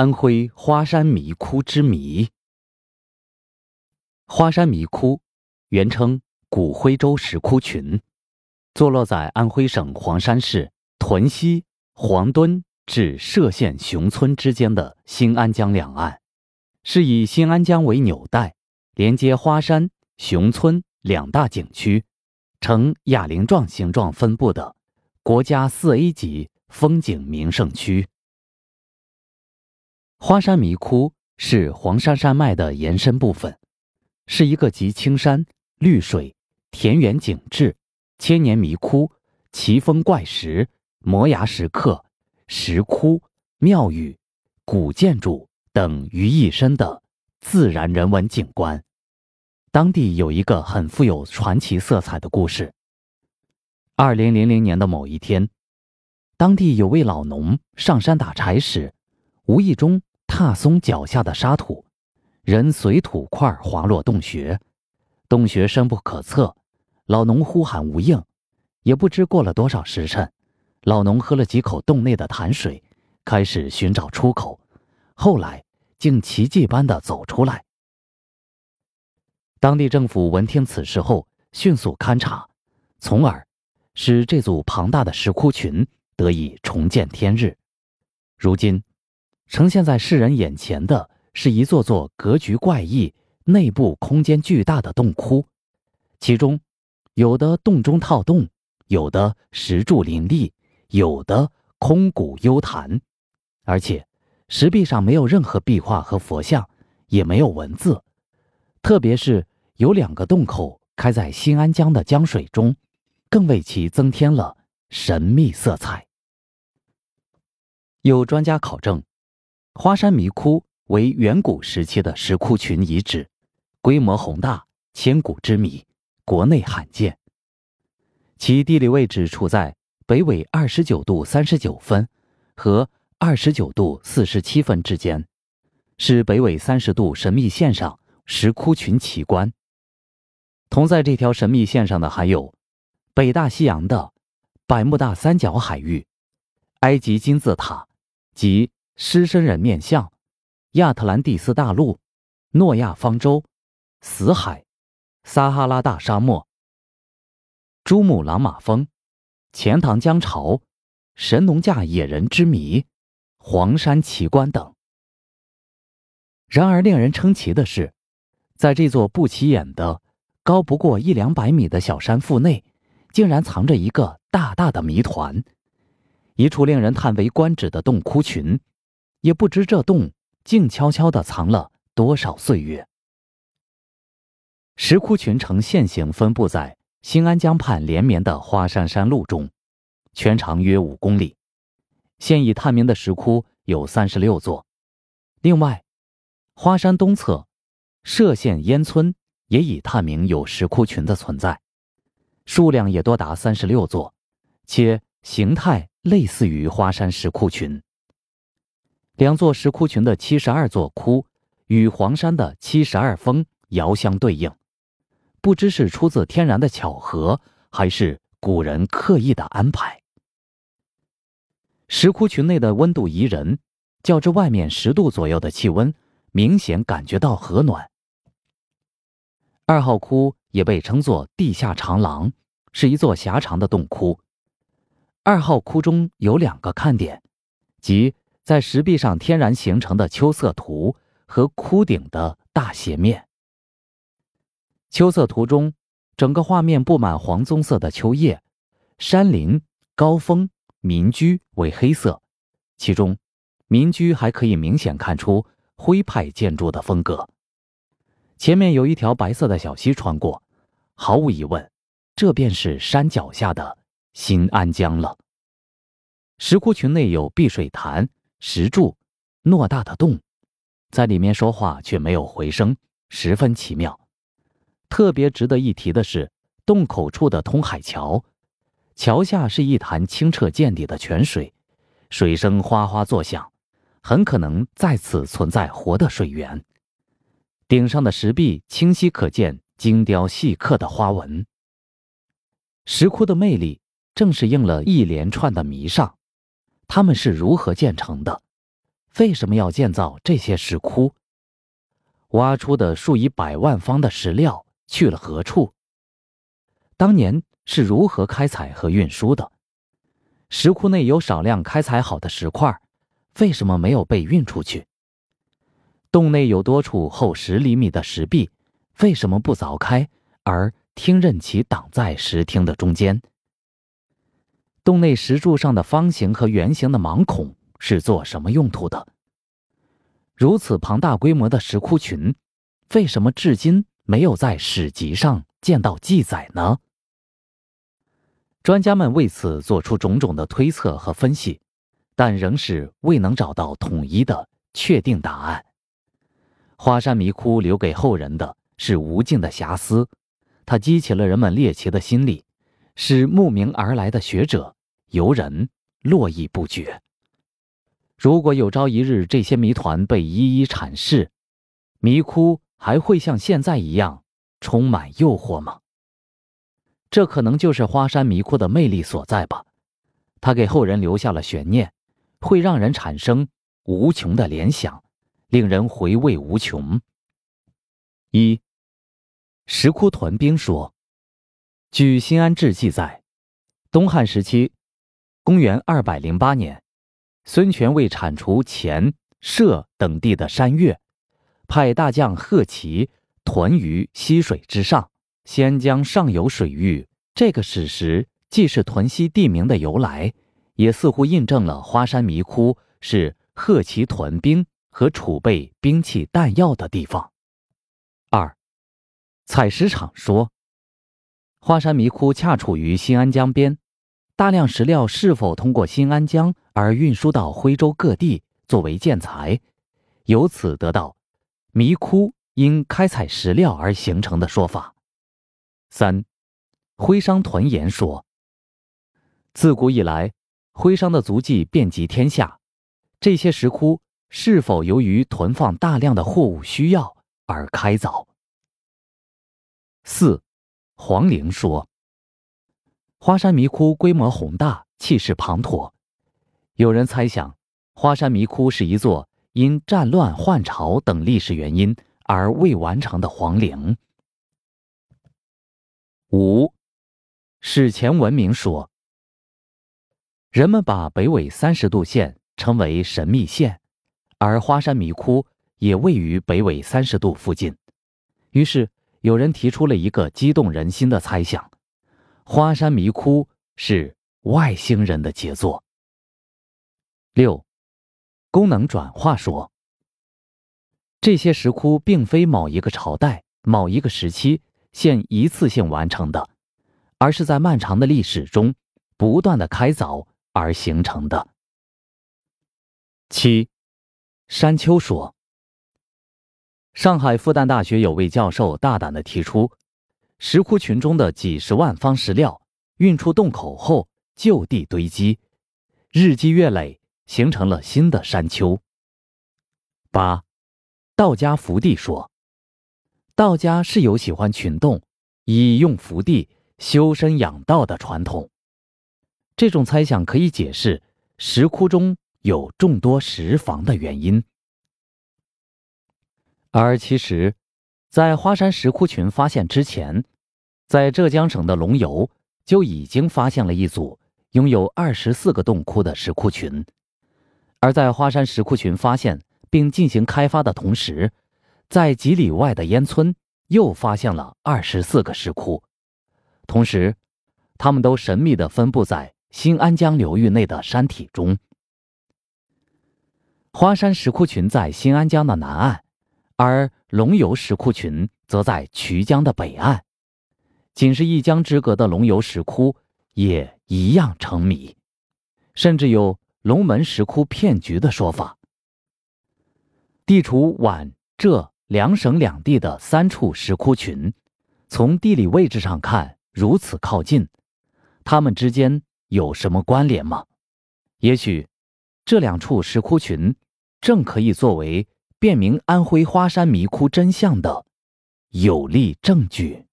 安徽花山迷窟之谜。花山迷窟，原称古徽州石窟群，坐落在安徽省黄山市屯溪黄墩至歙县熊村之间的新安江两岸，是以新安江为纽带，连接花山、熊村两大景区，呈哑铃状形状分布的国家四 A 级风景名胜区。花山迷窟是黄山山脉的延伸部分，是一个集青山绿水、田园景致、千年迷窟、奇峰怪石、摩崖石刻、石窟、庙宇、古建筑等于一身的自然人文景观。当地有一个很富有传奇色彩的故事。二零零零年的某一天，当地有位老农上山打柴时，无意中。踏松脚下的沙土，人随土块滑落洞穴，洞穴深不可测。老农呼喊无应，也不知过了多少时辰。老农喝了几口洞内的潭水，开始寻找出口。后来竟奇迹般的走出来。当地政府闻听此事后，迅速勘察，从而使这组庞大的石窟群得以重见天日。如今。呈现在世人眼前的是一座座格局怪异、内部空间巨大的洞窟，其中有的洞中套洞，有的石柱林立，有的空谷幽潭，而且石壁上没有任何壁画和佛像，也没有文字。特别是有两个洞口开在新安江的江水中，更为其增添了神秘色彩。有专家考证。花山迷窟为远古时期的石窟群遗址，规模宏大，千古之谜，国内罕见。其地理位置处在北纬二十九度三十九分和二十九度四十七分之间，是北纬三十度神秘线上石窟群奇观。同在这条神秘线上的还有北大西洋的百慕大三角海域、埃及金字塔及。狮身人面像、亚特兰蒂斯大陆、诺亚方舟、死海、撒哈拉大沙漠、珠穆朗玛峰、钱塘江潮、神农架野人之谜、黄山奇观等。然而，令人称奇的是，在这座不起眼的、高不过一两百米的小山腹内，竟然藏着一个大大的谜团，一处令人叹为观止的洞窟群。也不知这洞静悄悄地藏了多少岁月。石窟群呈线形分布在新安江畔连绵的花山山路中，全长约五公里。现已探明的石窟有三十六座。另外，花山东侧歙县烟村也已探明有石窟群的存在，数量也多达三十六座，且形态类似于花山石窟群。两座石窟群的七十二座窟，与黄山的七十二峰遥相对应，不知是出自天然的巧合，还是古人刻意的安排。石窟群内的温度宜人，较之外面十度左右的气温，明显感觉到和暖。二号窟也被称作地下长廊，是一座狭长的洞窟。二号窟中有两个看点，即。在石壁上天然形成的秋色图和窟顶的大斜面。秋色图中，整个画面布满黄棕色的秋叶，山林、高峰、民居为黑色，其中民居还可以明显看出徽派建筑的风格。前面有一条白色的小溪穿过，毫无疑问，这便是山脚下的新安江了。石窟群内有碧水潭。石柱，偌大的洞，在里面说话却没有回声，十分奇妙。特别值得一提的是，洞口处的通海桥，桥下是一潭清澈见底的泉水，水声哗哗作响，很可能在此存在活的水源。顶上的石壁清晰可见精雕细刻的花纹。石窟的魅力，正是应了一连串的谜上。他们是如何建成的？为什么要建造这些石窟？挖出的数以百万方的石料去了何处？当年是如何开采和运输的？石窟内有少量开采好的石块，为什么没有被运出去？洞内有多处厚十厘米的石壁，为什么不凿开，而听任其挡在石厅的中间？洞内石柱上的方形和圆形的盲孔是做什么用途的？如此庞大规模的石窟群，为什么至今没有在史籍上见到记载呢？专家们为此做出种种的推测和分析，但仍是未能找到统一的确定答案。花山迷窟留给后人的是无尽的遐思，它激起了人们猎奇的心理，使慕名而来的学者、游人络绎不绝。如果有朝一日这些谜团被一一阐释，迷窟还会像现在一样充满诱惑吗？这可能就是花山迷窟的魅力所在吧，它给后人留下了悬念，会让人产生无穷的联想，令人回味无穷。一，石窟屯兵说，据《新安志》记载，东汉时期，公元二百零八年，孙权为铲除黔、歙等地的山岳，派大将贺齐屯于溪水之上。先将上游水域，这个史实既是屯溪地名的由来，也似乎印证了花山迷窟是贺齐屯兵和储备兵器弹药的地方。二，采石场说，花山迷窟恰处于新安江边，大量石料是否通过新安江而运输到徽州各地作为建材，由此得到迷窟因开采石料而形成的说法。三，徽商屯言说：自古以来，徽商的足迹遍及天下，这些石窟是否由于囤放大量的货物需要而开凿？四，黄陵说：花山迷窟规模宏大，气势磅礴，有人猜想，花山迷窟是一座因战乱、换朝等历史原因而未完成的皇陵。五，史前文明说，人们把北纬三十度线称为神秘线，而花山迷窟也位于北纬三十度附近。于是有人提出了一个激动人心的猜想：花山迷窟是外星人的杰作。六，功能转化说，这些石窟并非某一个朝代、某一个时期。现一次性完成的，而是在漫长的历史中不断的开凿而形成的。七，山丘说，上海复旦大学有位教授大胆的提出，石窟群中的几十万方石料运出洞口后就地堆积，日积月累形成了新的山丘。八，道家福地说。道家是有喜欢群洞，以用福地修身养道的传统。这种猜想可以解释石窟中有众多石房的原因。而其实，在花山石窟群发现之前，在浙江省的龙游就已经发现了一组拥有二十四个洞窟的石窟群。而在花山石窟群发现并进行开发的同时，在几里外的烟村，又发现了二十四个石窟，同时，它们都神秘地分布在新安江流域内的山体中。花山石窟群在新安江的南岸，而龙游石窟群则在衢江的北岸。仅是一江之隔的龙游石窟也一样成谜，甚至有龙门石窟骗局的说法。地处皖浙。两省两地的三处石窟群，从地理位置上看如此靠近，它们之间有什么关联吗？也许，这两处石窟群正可以作为辨明安徽花山迷窟真相的有力证据。